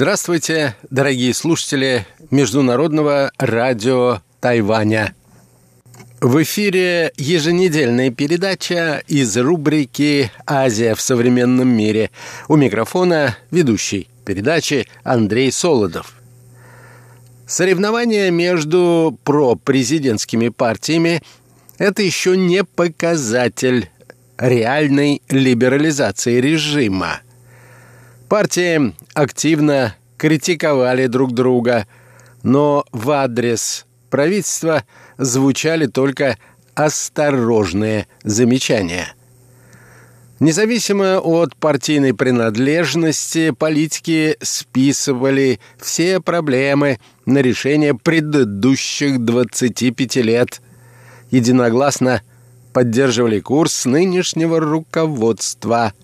Здравствуйте, дорогие слушатели Международного радио Тайваня. В эфире еженедельная передача из рубрики «Азия в современном мире». У микрофона ведущий передачи Андрей Солодов. Соревнования между пропрезидентскими партиями – это еще не показатель реальной либерализации режима – Партии активно критиковали друг друга, но в адрес правительства звучали только осторожные замечания. Независимо от партийной принадлежности, политики списывали все проблемы на решение предыдущих 25 лет. Единогласно поддерживали курс нынешнего руководства –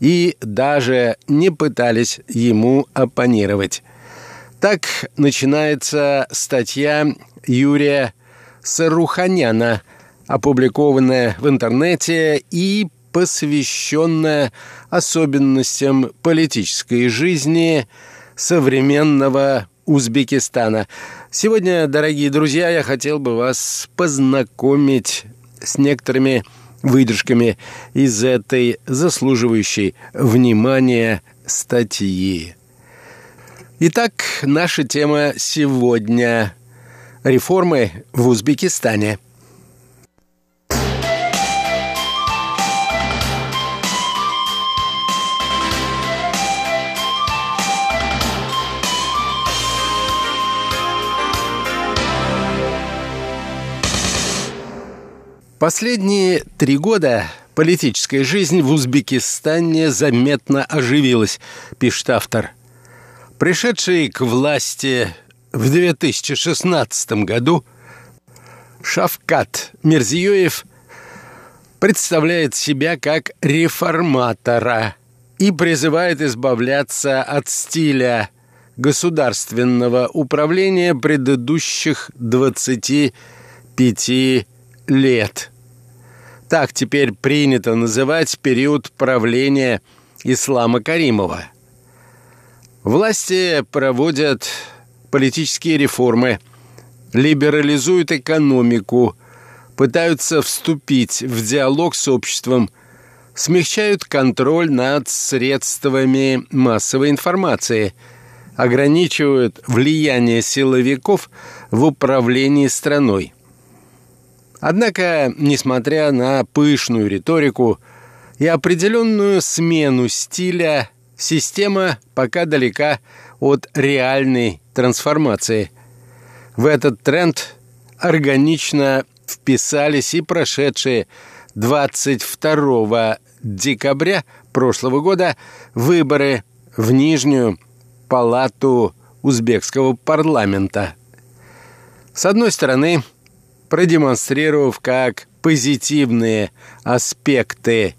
и даже не пытались ему оппонировать. Так начинается статья Юрия Саруханяна, опубликованная в интернете и посвященная особенностям политической жизни современного Узбекистана. Сегодня, дорогие друзья, я хотел бы вас познакомить с некоторыми выдержками из этой заслуживающей внимания статьи. Итак, наша тема сегодня – реформы в Узбекистане – Последние три года политическая жизнь в Узбекистане заметно оживилась, пишет автор. Пришедший к власти в 2016 году Шавкат Мирзиёев представляет себя как реформатора и призывает избавляться от стиля государственного управления предыдущих 25 лет. Так теперь принято называть период правления Ислама Каримова. Власти проводят политические реформы, либерализуют экономику, пытаются вступить в диалог с обществом, смягчают контроль над средствами массовой информации, ограничивают влияние силовиков в управлении страной – Однако, несмотря на пышную риторику и определенную смену стиля, система пока далека от реальной трансформации. В этот тренд органично вписались и прошедшие 22 декабря прошлого года выборы в Нижнюю палату узбекского парламента. С одной стороны, продемонстрировав как позитивные аспекты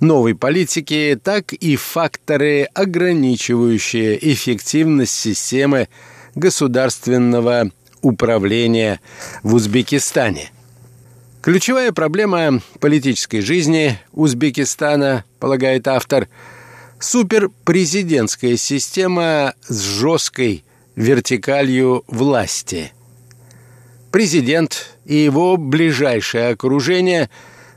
новой политики, так и факторы, ограничивающие эффективность системы государственного управления в Узбекистане. Ключевая проблема политической жизни Узбекистана, полагает автор, суперпрезидентская система с жесткой вертикалью власти – Президент и его ближайшее окружение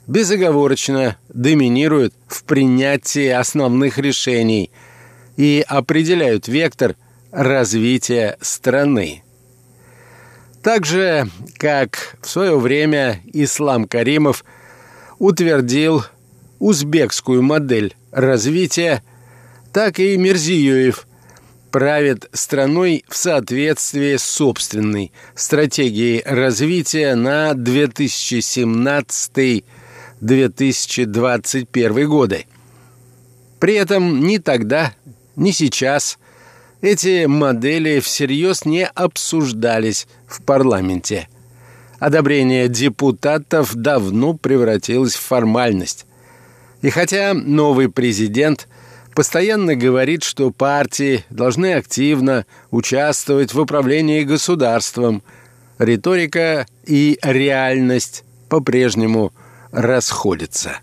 безоговорочно доминируют в принятии основных решений и определяют вектор развития страны. Так же, как в свое время Ислам Каримов утвердил узбекскую модель развития, так и Мирзиёев – правит страной в соответствии с собственной стратегией развития на 2017-2021 годы. При этом ни тогда, ни сейчас эти модели всерьез не обсуждались в парламенте. Одобрение депутатов давно превратилось в формальность. И хотя новый президент – постоянно говорит, что партии должны активно участвовать в управлении государством. Риторика и реальность по-прежнему расходятся.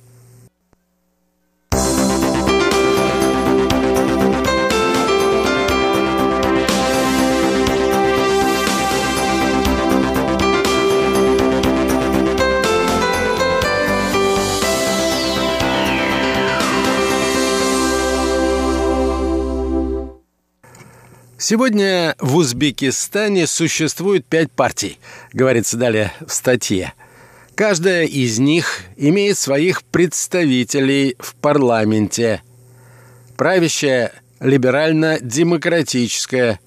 Сегодня в Узбекистане существует пять партий, говорится далее в статье. Каждая из них имеет своих представителей в парламенте. Правящая либерально-демократическая,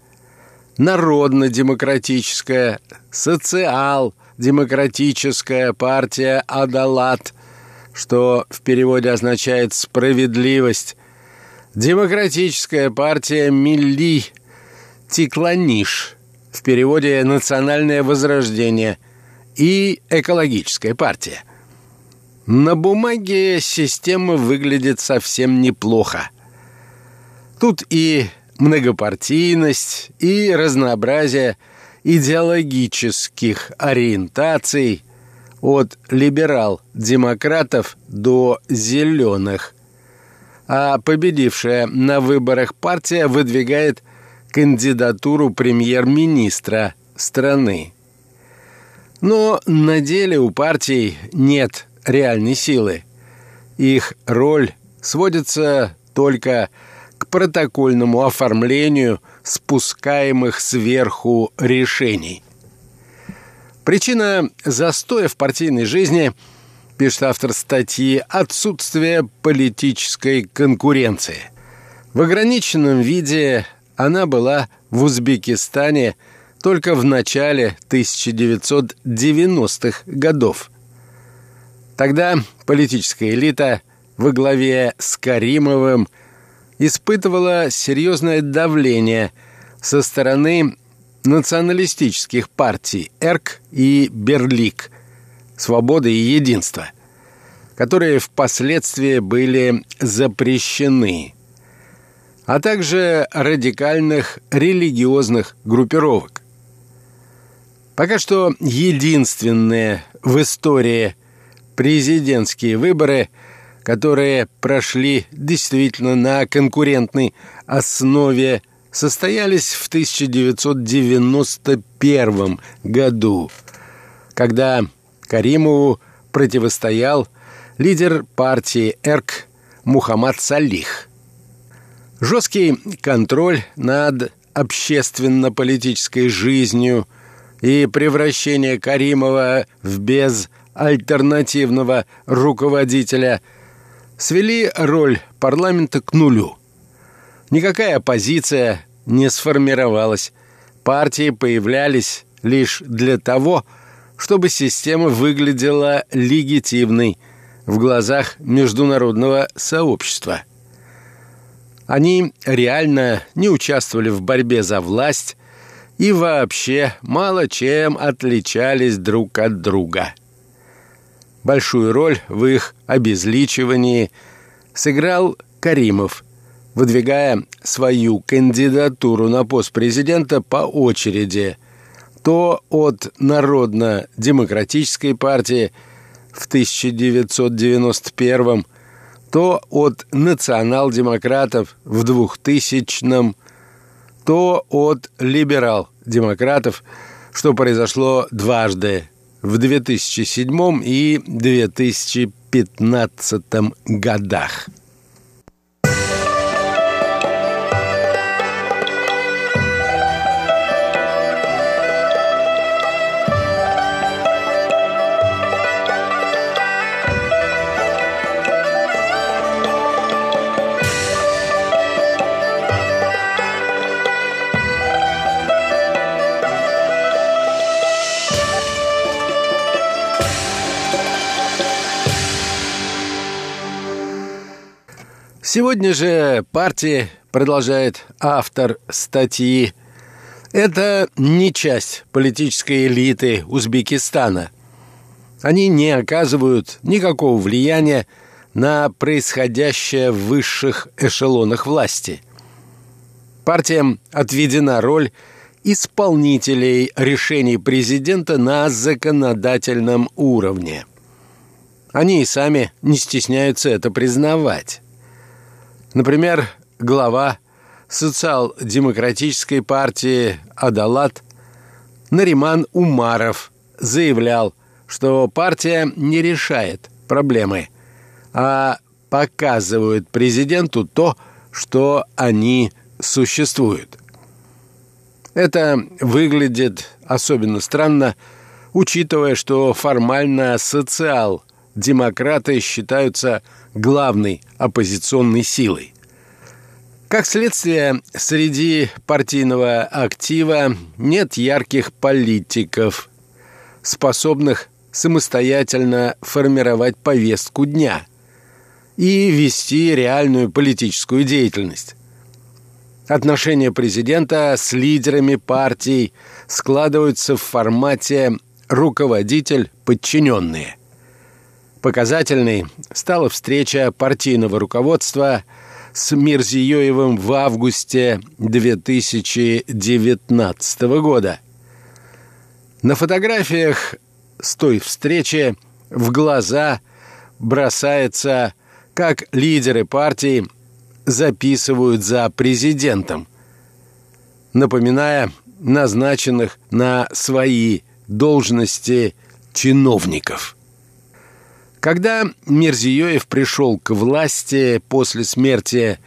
народно-демократическая, социал-демократическая партия «Адалат», что в переводе означает «справедливость», демократическая партия «Милли», «Тикланиш», в переводе «национальное возрождение», и экологическая партия. На бумаге система выглядит совсем неплохо. Тут и многопартийность, и разнообразие идеологических ориентаций от либерал-демократов до зеленых. А победившая на выборах партия выдвигает кандидатуру премьер-министра страны. Но на деле у партий нет реальной силы. Их роль сводится только к протокольному оформлению спускаемых сверху решений. Причина застоя в партийной жизни, пишет автор статьи, отсутствие политической конкуренции. В ограниченном виде она была в Узбекистане только в начале 1990-х годов. Тогда политическая элита во главе с Каримовым испытывала серьезное давление со стороны националистических партий ЭРК и Берлик «Свобода и единство», которые впоследствии были запрещены а также радикальных религиозных группировок. Пока что единственные в истории президентские выборы, которые прошли действительно на конкурентной основе, состоялись в 1991 году, когда Каримову противостоял лидер партии ЭРК Мухаммад Салих – Жесткий контроль над общественно-политической жизнью и превращение Каримова в безальтернативного руководителя свели роль парламента к нулю. Никакая оппозиция не сформировалась. Партии появлялись лишь для того, чтобы система выглядела легитимной в глазах международного сообщества – они реально не участвовали в борьбе за власть и вообще мало чем отличались друг от друга. Большую роль в их обезличивании сыграл Каримов, выдвигая свою кандидатуру на пост президента по очереди то от Народно-демократической партии в 1991 то от национал-демократов в 2000-м, то от либерал-демократов, что произошло дважды в 2007 и 2015 годах. Сегодня же партии, продолжает автор статьи, это не часть политической элиты Узбекистана. Они не оказывают никакого влияния на происходящее в высших эшелонах власти. Партиям отведена роль исполнителей решений президента на законодательном уровне. Они и сами не стесняются это признавать. Например, глава социал-демократической партии «Адалат» Нариман Умаров заявлял, что партия не решает проблемы, а показывает президенту то, что они существуют. Это выглядит особенно странно, учитывая, что формально социал-демократы считаются главной оппозиционной силой. Как следствие, среди партийного актива нет ярких политиков, способных самостоятельно формировать повестку дня и вести реальную политическую деятельность. Отношения президента с лидерами партий складываются в формате руководитель-подчиненные. Показательной стала встреча партийного руководства с Мирзиёевым в августе 2019 года. На фотографиях с той встречи в глаза бросается, как лидеры партии записывают за президентом, напоминая назначенных на свои должности чиновников. Когда Мирзиёев пришел к власти после смерти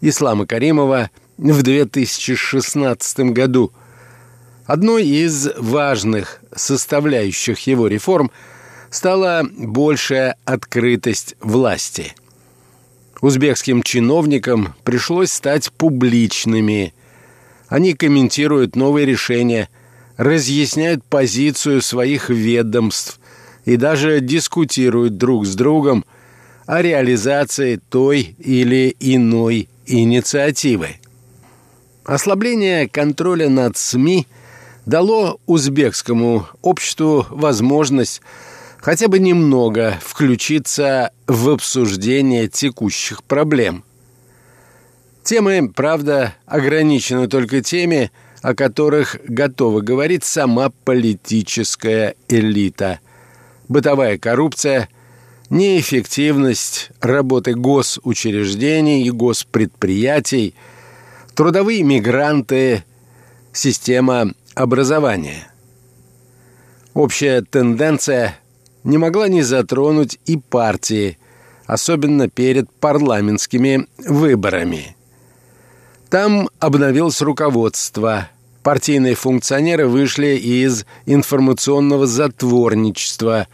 Ислама Каримова в 2016 году, одной из важных составляющих его реформ стала большая открытость власти. Узбекским чиновникам пришлось стать публичными. Они комментируют новые решения, разъясняют позицию своих ведомств и даже дискутируют друг с другом о реализации той или иной инициативы. Ослабление контроля над СМИ дало узбекскому обществу возможность хотя бы немного включиться в обсуждение текущих проблем. Темы, правда, ограничены только теми, о которых готова говорить сама политическая элита. Бытовая коррупция, неэффективность работы госучреждений и госпредприятий, трудовые мигранты, система образования. Общая тенденция не могла не затронуть и партии, особенно перед парламентскими выборами. Там обновилось руководство. Партийные функционеры вышли из информационного затворничества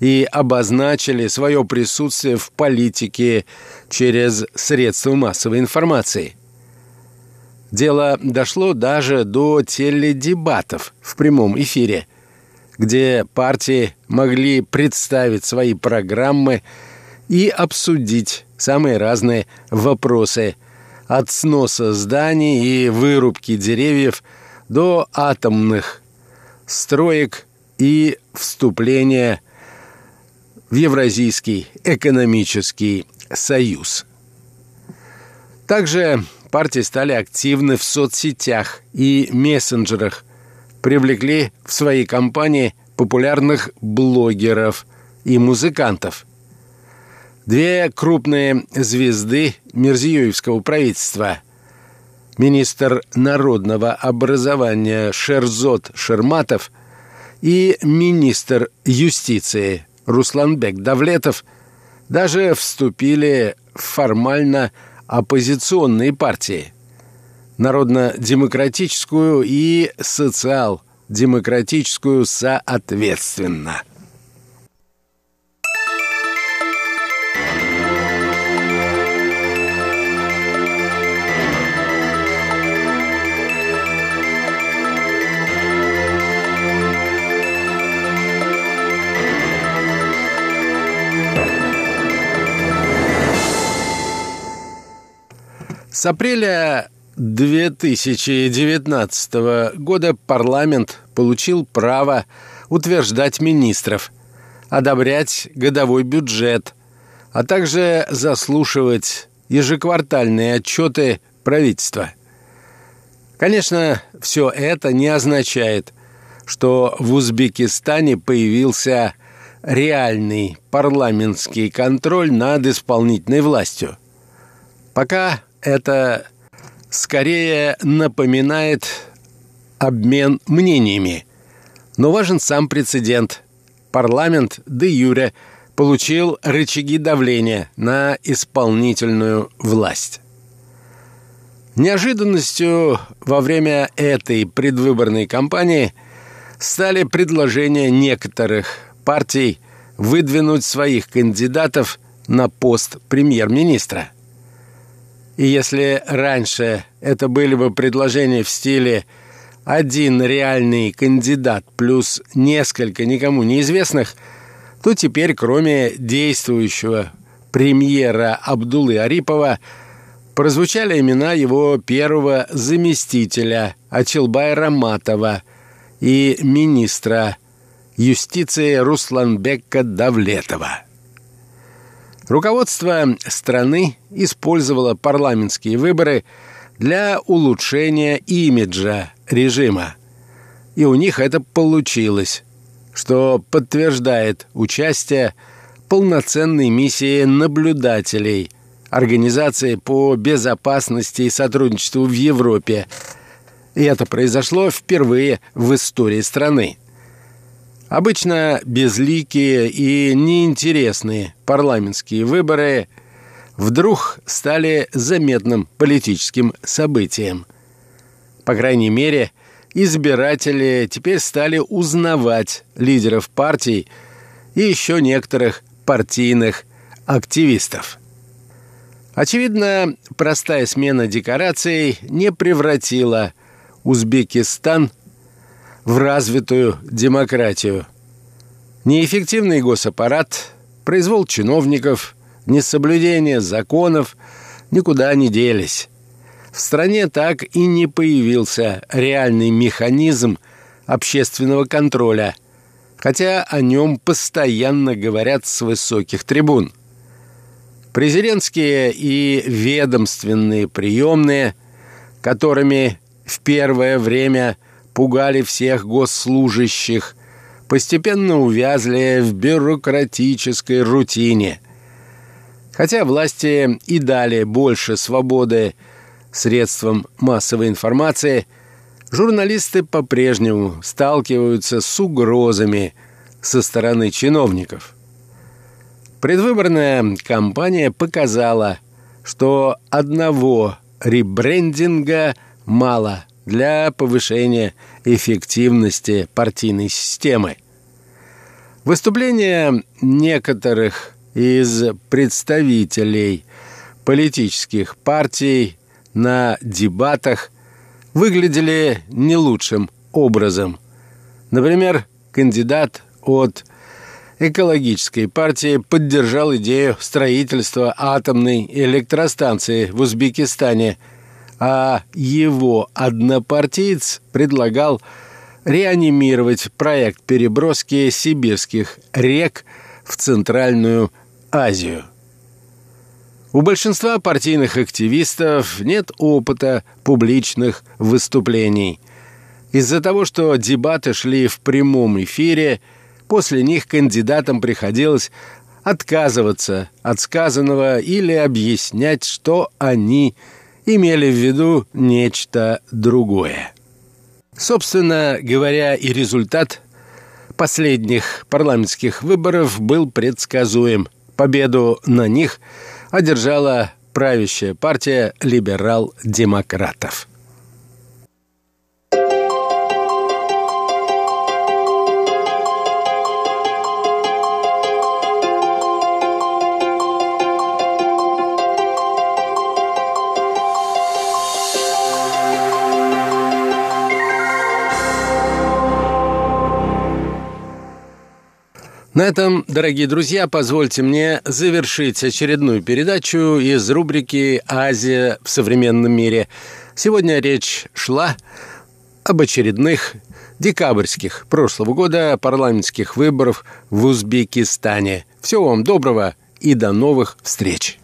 и обозначили свое присутствие в политике через средства массовой информации. Дело дошло даже до теледебатов в прямом эфире – где партии могли представить свои программы и обсудить самые разные вопросы от сноса зданий и вырубки деревьев до атомных строек и вступления в Евразийский экономический союз. Также партии стали активны в соцсетях и мессенджерах – привлекли в свои компании популярных блогеров и музыкантов. Две крупные звезды Мирзиёевского правительства – министр народного образования Шерзот Шерматов и министр юстиции Русланбек Давлетов даже вступили в формально оппозиционные партии – народно-демократическую и социал-демократическую соответственно. С апреля 2019 года парламент получил право утверждать министров, одобрять годовой бюджет, а также заслушивать ежеквартальные отчеты правительства. Конечно, все это не означает, что в Узбекистане появился реальный парламентский контроль над исполнительной властью. Пока это скорее напоминает обмен мнениями. Но важен сам прецедент. Парламент де юре получил рычаги давления на исполнительную власть. Неожиданностью во время этой предвыборной кампании стали предложения некоторых партий выдвинуть своих кандидатов на пост премьер-министра. И если раньше это были бы предложения в стиле «один реальный кандидат плюс несколько никому неизвестных», то теперь, кроме действующего премьера Абдулы Арипова, прозвучали имена его первого заместителя Ачилбая Раматова и министра юстиции Русланбека Давлетова. Руководство страны использовало парламентские выборы для улучшения имиджа режима. И у них это получилось, что подтверждает участие полноценной миссии наблюдателей Организации по безопасности и сотрудничеству в Европе. И это произошло впервые в истории страны. Обычно безликие и неинтересные парламентские выборы вдруг стали заметным политическим событием. По крайней мере, избиратели теперь стали узнавать лидеров партий и еще некоторых партийных активистов. Очевидно, простая смена декораций не превратила Узбекистан в развитую демократию. Неэффективный госаппарат, произвол чиновников, несоблюдение законов никуда не делись. В стране так и не появился реальный механизм общественного контроля, хотя о нем постоянно говорят с высоких трибун. Президентские и ведомственные приемные, которыми в первое время – пугали всех госслужащих, постепенно увязли в бюрократической рутине. Хотя власти и дали больше свободы средствам массовой информации, журналисты по-прежнему сталкиваются с угрозами со стороны чиновников. Предвыборная кампания показала, что одного ребрендинга мало – для повышения эффективности партийной системы. Выступления некоторых из представителей политических партий на дебатах выглядели не лучшим образом. Например, кандидат от экологической партии поддержал идею строительства атомной электростанции в Узбекистане – а его однопартиец предлагал реанимировать проект переброски сибирских рек в Центральную Азию. У большинства партийных активистов нет опыта публичных выступлений. Из-за того, что дебаты шли в прямом эфире, после них кандидатам приходилось отказываться от сказанного или объяснять, что они имели в виду нечто другое. Собственно говоря, и результат последних парламентских выборов был предсказуем. Победу на них одержала правящая партия либерал-демократов. На этом, дорогие друзья, позвольте мне завершить очередную передачу из рубрики «Азия в современном мире». Сегодня речь шла об очередных декабрьских прошлого года парламентских выборов в Узбекистане. Всего вам доброго и до новых встреч!